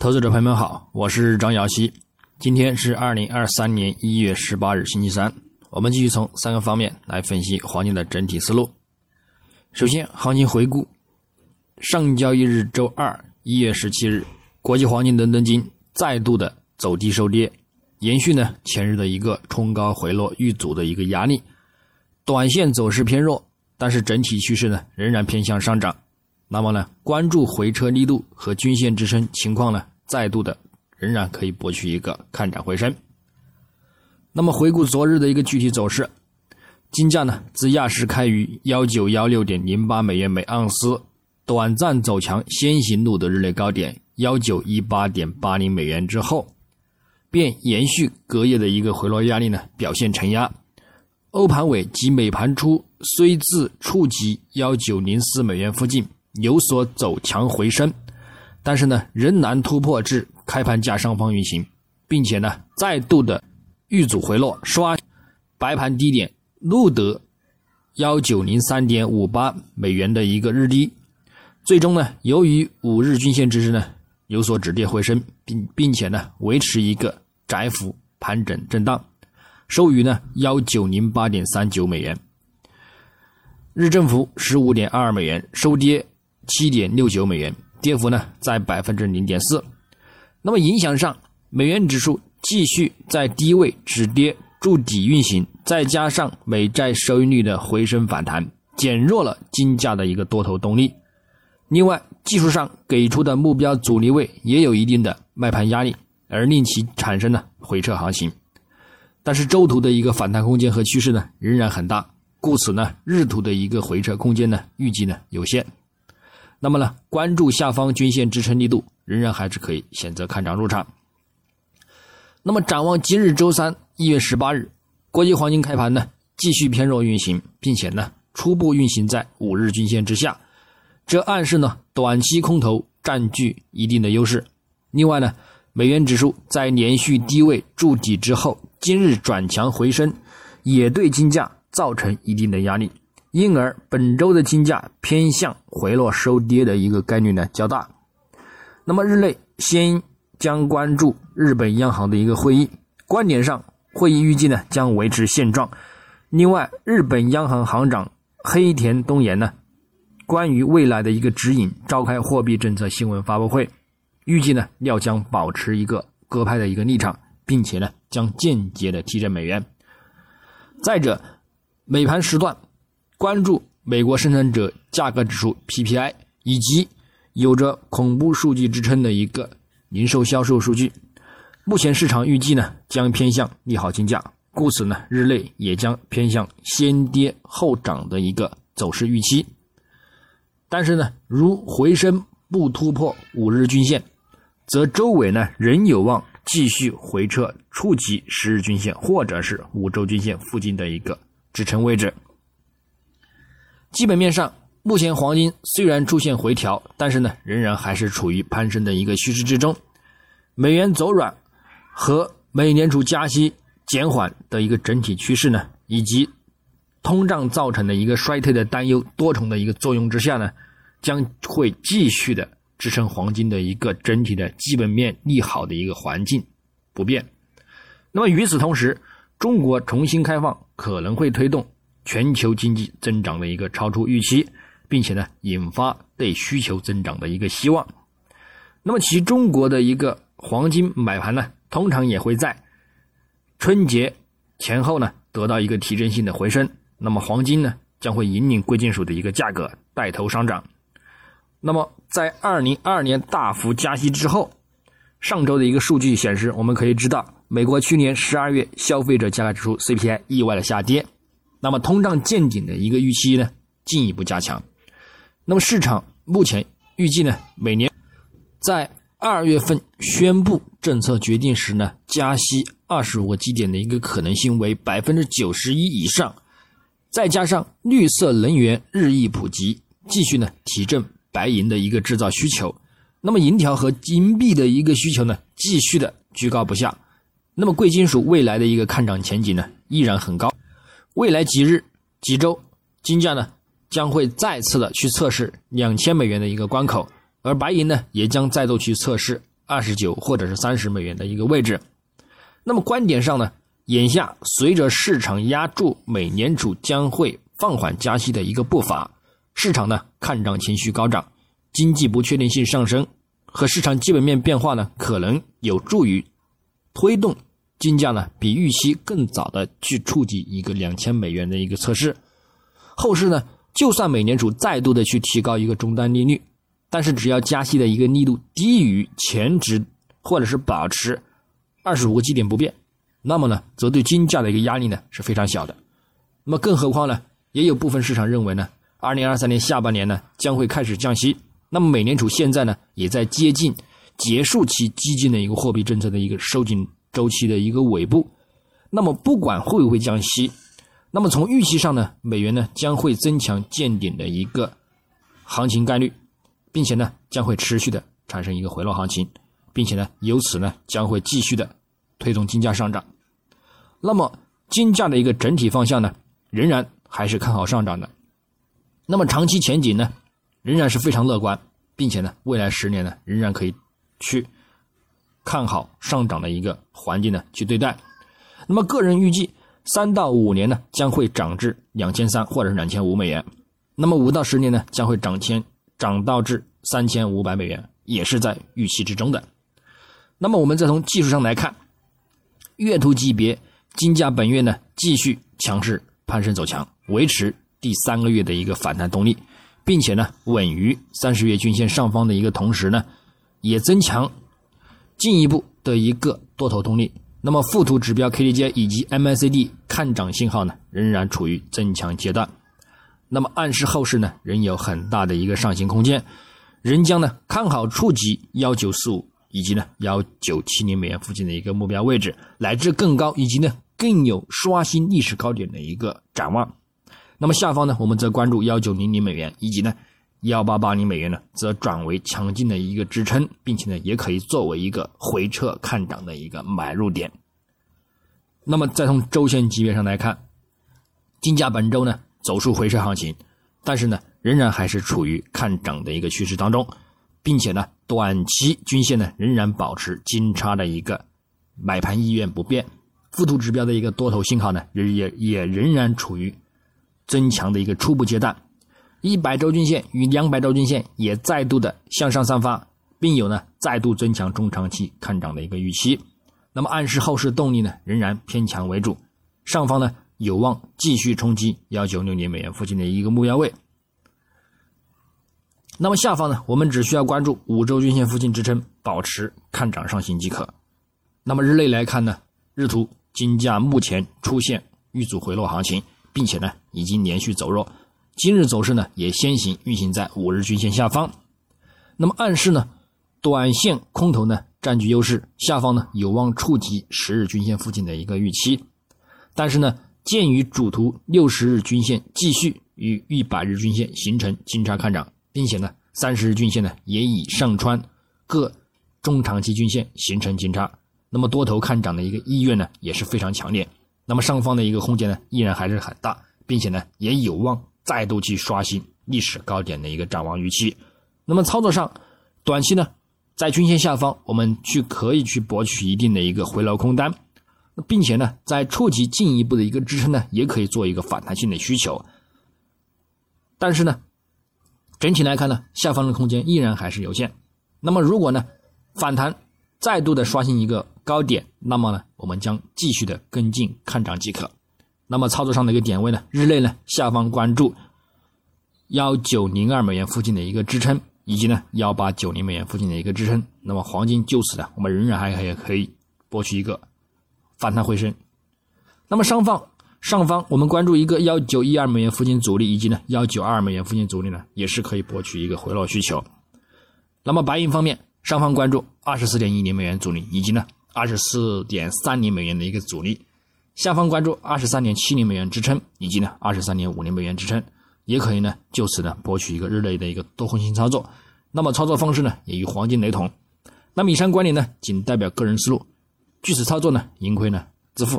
投资者朋友们好，我是张瑶希。今天是二零二三年一月十八日，星期三。我们继续从三个方面来分析黄金的整体思路。首先，行情回顾：上交易日周二一月十七日，国际黄金伦敦金再度的走低收跌，延续呢前日的一个冲高回落遇阻的一个压力。短线走势偏弱，但是整体趋势呢仍然偏向上涨。那么呢，关注回撤力度和均线支撑情况呢，再度的仍然可以博取一个看涨回升。那么回顾昨日的一个具体走势，金价呢自亚市开于幺九幺六点零八美元每盎司，短暂走强，先行录得日内高点幺九一八点八零美元之后，便延续隔夜的一个回落压力呢，表现承压。欧盘尾及美盘初虽自触及幺九零四美元附近有所走强回升，但是呢仍难突破至开盘价上方运行，并且呢再度的遇阻回落，刷白盘低点录得幺九零三点五八美元的一个日低，最终呢由于五日均线支持呢有所止跌回升，并并且呢维持一个窄幅盘整震荡。收于呢幺九零八点三九美元，日振幅十五点二二美元，收跌七点六九美元，跌幅呢在百分之零点四。那么影响上，美元指数继续在低位止跌筑底运行，再加上美债收益率的回升反弹，减弱了金价的一个多头动力。另外，技术上给出的目标阻力位也有一定的卖盘压力，而令其产生了回撤行情。但是周图的一个反弹空间和趋势呢仍然很大，故此呢日图的一个回撤空间呢预计呢有限。那么呢关注下方均线支撑力度，仍然还是可以选择看涨入场。那么展望今日周三一月十八日，国际黄金开盘呢继续偏弱运行，并且呢初步运行在五日均线之下，这暗示呢短期空头占据一定的优势。另外呢。美元指数在连续低位筑底之后，今日转强回升，也对金价造成一定的压力，因而本周的金价偏向回落收跌的一个概率呢较大。那么日内先将关注日本央行的一个会议，观点上会议预计呢将维持现状。另外，日本央行行长黑田东彦呢关于未来的一个指引，召开货币政策新闻发布会。预计呢要将保持一个鸽派的一个立场，并且呢将间接的提振美元。再者，美盘时段关注美国生产者价格指数 PPI 以及有着恐怖数据支撑的一个零售销售数据。目前市场预计呢将偏向利好金价，故此呢日内也将偏向先跌后涨的一个走势预期。但是呢，如回升不突破五日均线。则周尾呢仍有望继续回撤，触及十日均线或者是五周均线附近的一个支撑位置。基本面上，目前黄金虽然出现回调，但是呢仍然还是处于攀升的一个趋势之中。美元走软和美联储加息减缓的一个整体趋势呢，以及通胀造成的一个衰退的担忧多重的一个作用之下呢，将会继续的。支撑黄金的一个整体的基本面利好的一个环境不变。那么与此同时，中国重新开放可能会推动全球经济增长的一个超出预期，并且呢引发对需求增长的一个希望。那么其中国的一个黄金买盘呢，通常也会在春节前后呢得到一个提振性的回升。那么黄金呢将会引领贵金属的一个价格带头上涨。那么，在二零二二年大幅加息之后，上周的一个数据显示，我们可以知道，美国去年十二月消费者价格指数 CPI 意外的下跌，那么通胀见顶的一个预期呢进一步加强。那么市场目前预计呢，每年在二月份宣布政策决定时呢，加息二十五个基点的一个可能性为百分之九十一以上，再加上绿色能源日益普及，继续呢提振。白银的一个制造需求，那么银条和金币的一个需求呢，继续的居高不下。那么贵金属未来的一个看涨前景呢，依然很高。未来几日、几周，金价呢将会再次的去测试两千美元的一个关口，而白银呢也将再度去测试二十九或者是三十美元的一个位置。那么观点上呢，眼下随着市场压住美联储将会放缓加息的一个步伐，市场呢看涨情绪高涨，经济不确定性上升和市场基本面变化呢，可能有助于推动金价呢比预期更早的去触及一个两千美元的一个测试。后市呢，就算美联储再度的去提高一个终端利率，但是只要加息的一个力度低于前值，或者是保持二十五个基点不变，那么呢，则对金价的一个压力呢是非常小的。那么更何况呢，也有部分市场认为呢，二零二三年下半年呢将会开始降息。那么美联储现在呢也在接近结束其激进的一个货币政策的一个收紧周期的一个尾部。那么不管会不会降息。那么从预期上呢，美元呢将会增强见顶的一个行情概率，并且呢将会持续的产生一个回落行情，并且呢由此呢将会继续的推动金价上涨。那么金价的一个整体方向呢，仍然还是看好上涨的。那么长期前景呢，仍然是非常乐观，并且呢未来十年呢仍然可以去看好上涨的一个环境呢去对待。那么个人预计。三到五年呢，将会涨至两千三或者是两千五美元。那么五到十年呢，将会涨千涨到至三千五百美元，也是在预期之中的。那么我们再从技术上来看，月图级别金价本月呢继续强势攀升走强，维持第三个月的一个反弹动力，并且呢稳于三十月均线上方的一个同时呢，也增强进一步的一个多头动力。那么附图指标 KDJ 以及 MACD 看涨信号呢，仍然处于增强阶段，那么暗示后市呢仍有很大的一个上行空间，仍将呢看好触及幺九四五以及呢幺九七零美元附近的一个目标位置，乃至更高，以及呢更有刷新历史高点的一个展望。那么下方呢，我们则关注幺九零零美元以及呢。幺八八零美元呢，则转为强劲的一个支撑，并且呢，也可以作为一个回撤看涨的一个买入点。那么，再从周线级别上来看，金价本周呢走出回撤行情，但是呢，仍然还是处于看涨的一个趋势当中，并且呢，短期均线呢仍然保持金叉的一个买盘意愿不变，附图指标的一个多头信号呢，也也也仍然处于增强的一个初步阶段。一百周均线与两百周均线也再度的向上散发，并有呢再度增强中长期看涨的一个预期。那么暗示后市动力呢仍然偏强为主，上方呢有望继续冲击幺九六零美元附近的一个目标位。那么下方呢我们只需要关注五周均线附近支撑，保持看涨上行即可。那么日内来看呢，日图金价目前出现遇阻回落行情，并且呢已经连续走弱。今日走势呢，也先行运行在五日均线下方，那么暗示呢，短线空头呢占据优势，下方呢有望触及十日均线附近的一个预期。但是呢，鉴于主图六十日均线继续与一百日均线形成金叉看涨，并且呢，三十日均线呢也已上穿各中长期均线形成金叉，那么多头看涨的一个意愿呢也是非常强烈。那么上方的一个空间呢依然还是很大，并且呢也有望。再度去刷新历史高点的一个展望预期，那么操作上，短期呢，在均线下方，我们去可以去博取一定的一个回流空单，并且呢，在触及进一步的一个支撑呢，也可以做一个反弹性的需求。但是呢，整体来看呢，下方的空间依然还是有限。那么如果呢，反弹再度的刷新一个高点，那么呢，我们将继续的跟进看涨即可。那么操作上的一个点位呢，日内呢下方关注幺九零二美元附近的一个支撑，以及呢幺八九零美元附近的一个支撑。那么黄金就此呢，我们仍然还可以可以博取一个反弹回升。那么上方上方我们关注一个幺九一二美元附近阻力，以及呢幺九二美元附近阻力呢，也是可以博取一个回落需求。那么白银方面，上方关注二十四点一零美元阻力，以及呢二十四点三零美元的一个阻力。下方关注二十三点七零美元支撑，以及呢二十三点五零美元支撑，也可以呢就此呢博取一个日内的一个多空性操作。那么操作方式呢也与黄金雷同。那么以上观点呢仅代表个人思路，据此操作呢盈亏呢自负。